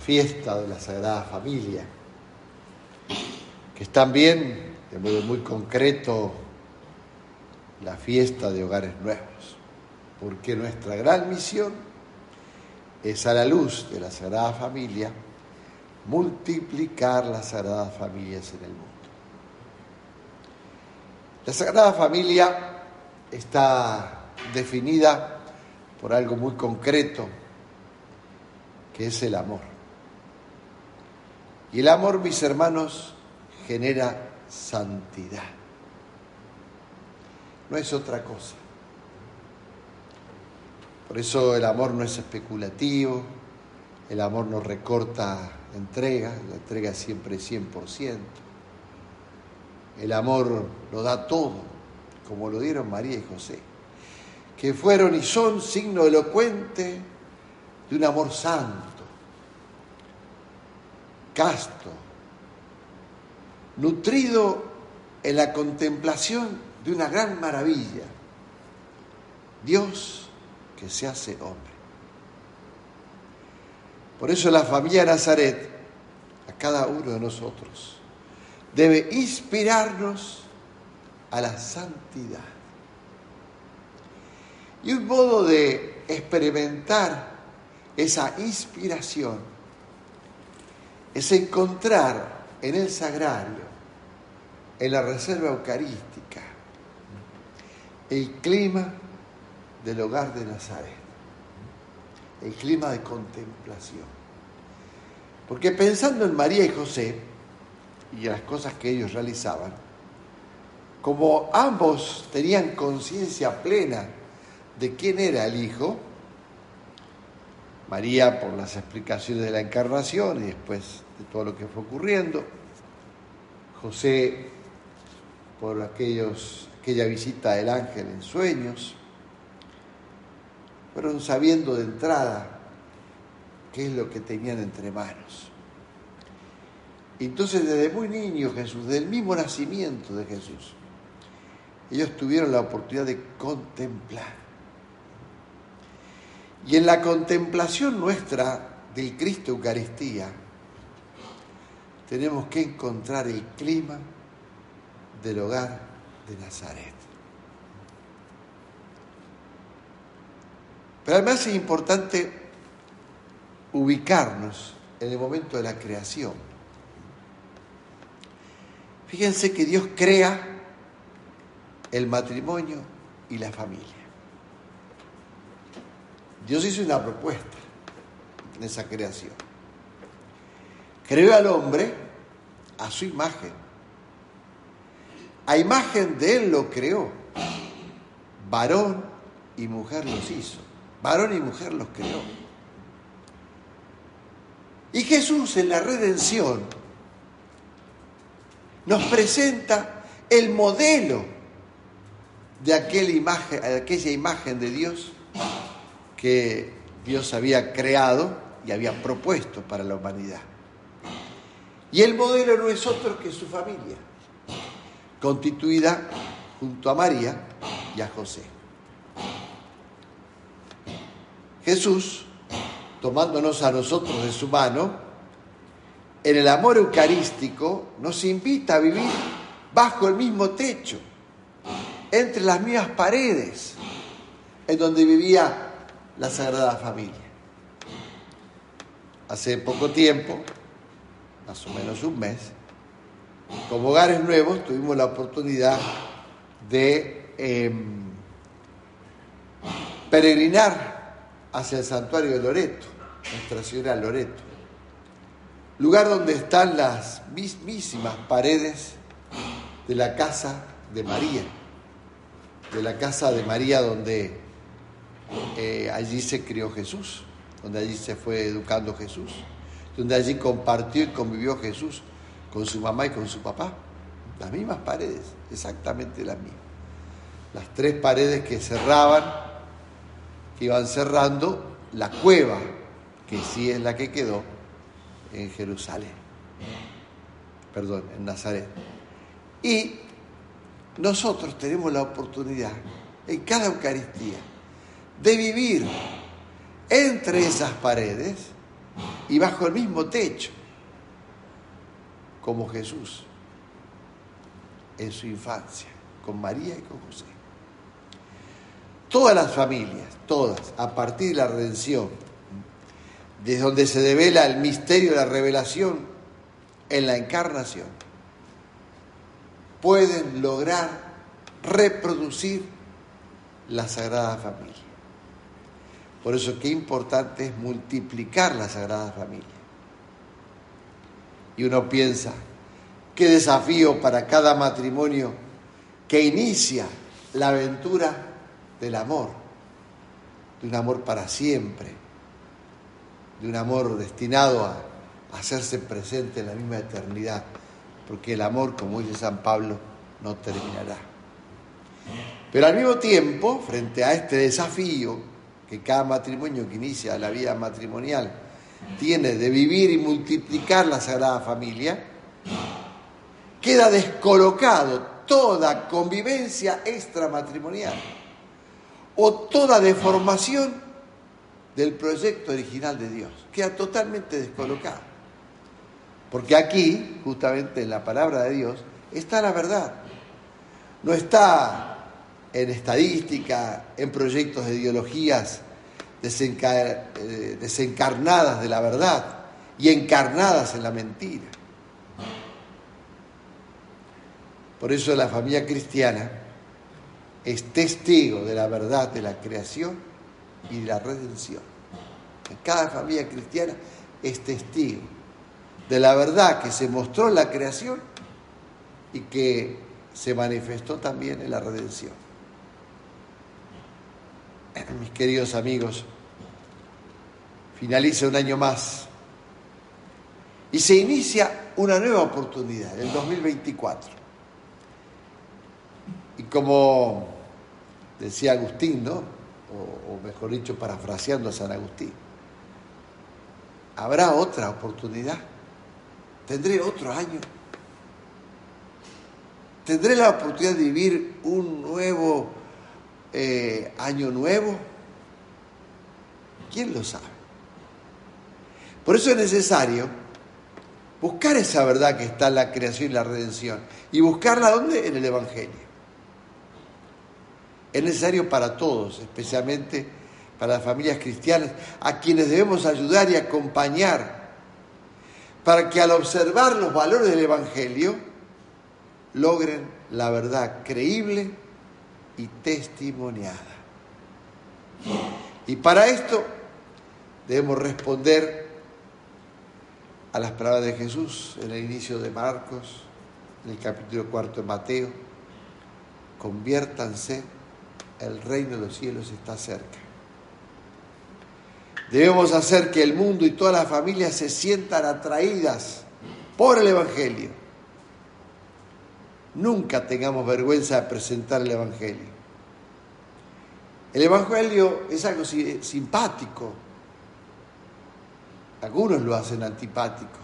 fiesta de la Sagrada Familia, que es también, de modo muy concreto, la fiesta de hogares nuevos, porque nuestra gran misión es a la luz de la Sagrada Familia multiplicar las Sagradas Familias en el mundo. La Sagrada Familia está definida por algo muy concreto, que es el amor. Y el amor, mis hermanos, genera santidad. No es otra cosa. Por eso el amor no es especulativo, el amor no recorta entrega, la entrega siempre es 100%. El amor lo da todo, como lo dieron María y José, que fueron y son signo elocuente de un amor santo, casto, nutrido en la contemplación de una gran maravilla, Dios que se hace hombre. Por eso la familia Nazaret, a cada uno de nosotros, debe inspirarnos a la santidad. Y un modo de experimentar esa inspiración es encontrar en el sagrario, en la reserva eucarística, el clima del hogar de Nazaret, el clima de contemplación. Porque pensando en María y José y en las cosas que ellos realizaban, como ambos tenían conciencia plena de quién era el Hijo, María por las explicaciones de la encarnación y después de todo lo que fue ocurriendo, José por aquella visita del ángel en sueños, fueron sabiendo de entrada qué es lo que tenían entre manos. Entonces desde muy niño Jesús, del mismo nacimiento de Jesús, ellos tuvieron la oportunidad de contemplar. Y en la contemplación nuestra del Cristo Eucaristía, tenemos que encontrar el clima del hogar de Nazaret. Pero además es importante ubicarnos en el momento de la creación. Fíjense que Dios crea el matrimonio y la familia. Dios hizo una propuesta en esa creación. Creó al hombre a su imagen. A imagen de él lo creó. Varón y mujer los hizo. Varón y mujer los creó. Y Jesús en la redención nos presenta el modelo de aquella imagen, de Dios que Dios había creado y había propuesto para la humanidad. Y el modelo no es otro que su familia, constituida junto a María y a José. Jesús, tomándonos a nosotros de su mano, en el amor eucarístico nos invita a vivir bajo el mismo techo, entre las mismas paredes, en donde vivía la Sagrada Familia. Hace poco tiempo, más o menos un mes, como hogares nuevos tuvimos la oportunidad de eh, peregrinar hacia el santuario de Loreto, Nuestra Señora Loreto, lugar donde están las mismísimas paredes de la casa de María, de la casa de María donde eh, allí se crió Jesús, donde allí se fue educando Jesús. donde allí compartió y convivió Jesús con su mamá y con su papá. Las mismas paredes, exactamente las mismas. Las tres paredes que cerraban, que iban cerrando la cueva, que sí es la que quedó en Jerusalén, perdón, en Nazaret. Y nosotros tenemos la oportunidad en cada Eucaristía de vivir entre esas paredes y bajo el mismo techo, como Jesús en su infancia, con María y con José. Todas las familias, todas, a partir de la redención, desde donde se devela el misterio de la revelación en la encarnación, pueden lograr reproducir la Sagrada Familia. Por eso qué importante es multiplicar la Sagrada Familia. Y uno piensa, qué desafío para cada matrimonio que inicia la aventura del amor, de un amor para siempre, de un amor destinado a, hacerse presente en la misma eternidad, porque el amor, como dice San Pablo, no terminará. Pero al mismo tiempo, frente a este desafío que cada matrimonio que inicia la vida matrimonial tiene de vivir y multiplicar la Sagrada Familia, queda descolocado toda convivencia extramatrimonial o toda deformación del proyecto original de Dios. Queda totalmente descolocado. Porque aquí, justamente en la palabra de Dios, está la verdad. No está en estadística, en proyectos de ideologías eh, desencarnadas de la verdad y encarnadas en la mentira. Por eso la familia cristiana es testigo de la verdad de la creación y de la redención. Cada familia cristiana es testigo de la verdad que se mostró en la creación y que se manifestó también en la redención. Mis queridos amigos, finaliza un año más y se inicia una nueva oportunidad, el 2024. Y como decía Agustín, ¿no? O, o, mejor dicho, parafraseando a San Agustín, habrá otra oportunidad. Tendré otro año. Tendré la oportunidad de vivir un nuevo eh, año nuevo? ¿Quién lo sabe? Por eso es necesario buscar esa verdad que está en la creación y la redención. ¿Y buscarla dónde? En el Evangelio. Es necesario para todos, especialmente para las familias cristianas, a quienes debemos ayudar y acompañar, para que al observar los valores del Evangelio logren la verdad creíble y testimoniada. Y para esto debemos responder a las palabras de Jesús en el inicio de Marcos, en el capítulo cuarto de Mateo. Conviértanse, el reino de los cielos está cerca. Debemos hacer que el mundo y todas las familias se sientan atraídas por el Evangelio nunca tengamos vergüenza de presentar el Evangelio. El Evangelio es algo simpático. Algunos lo hacen antipático.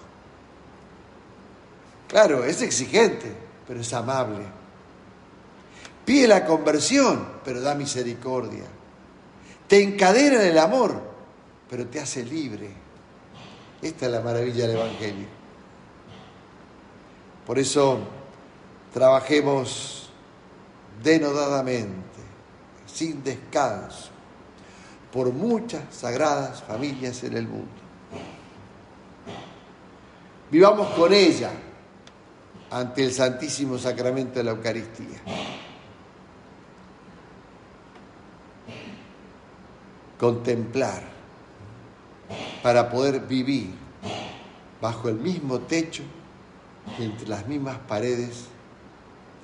Claro, es exigente, pero es amable. Pide la conversión, pero da misericordia. Te encadena en el amor, pero te hace libre. Esta es la maravilla del Evangelio. Por eso trabajemos denodadamente, sin descanso, por muchas sagradas familias en el mundo. Vivamos con ella ante el Santísimo Sacramento de la Eucaristía. Contemplar para poder vivir bajo el mismo techo y entre las mismas paredes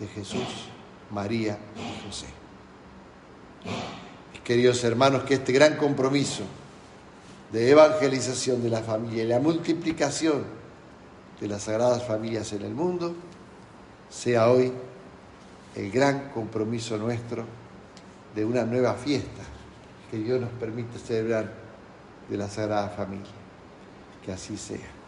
de Jesús, María y José. Queridos hermanos, que este gran compromiso de evangelización de la familia y la multiplicación de las sagradas familias en el mundo, sea hoy el gran compromiso nuestro de una nueva fiesta que Dios nos permite celebrar de la Sagrada Familia. Que así sea.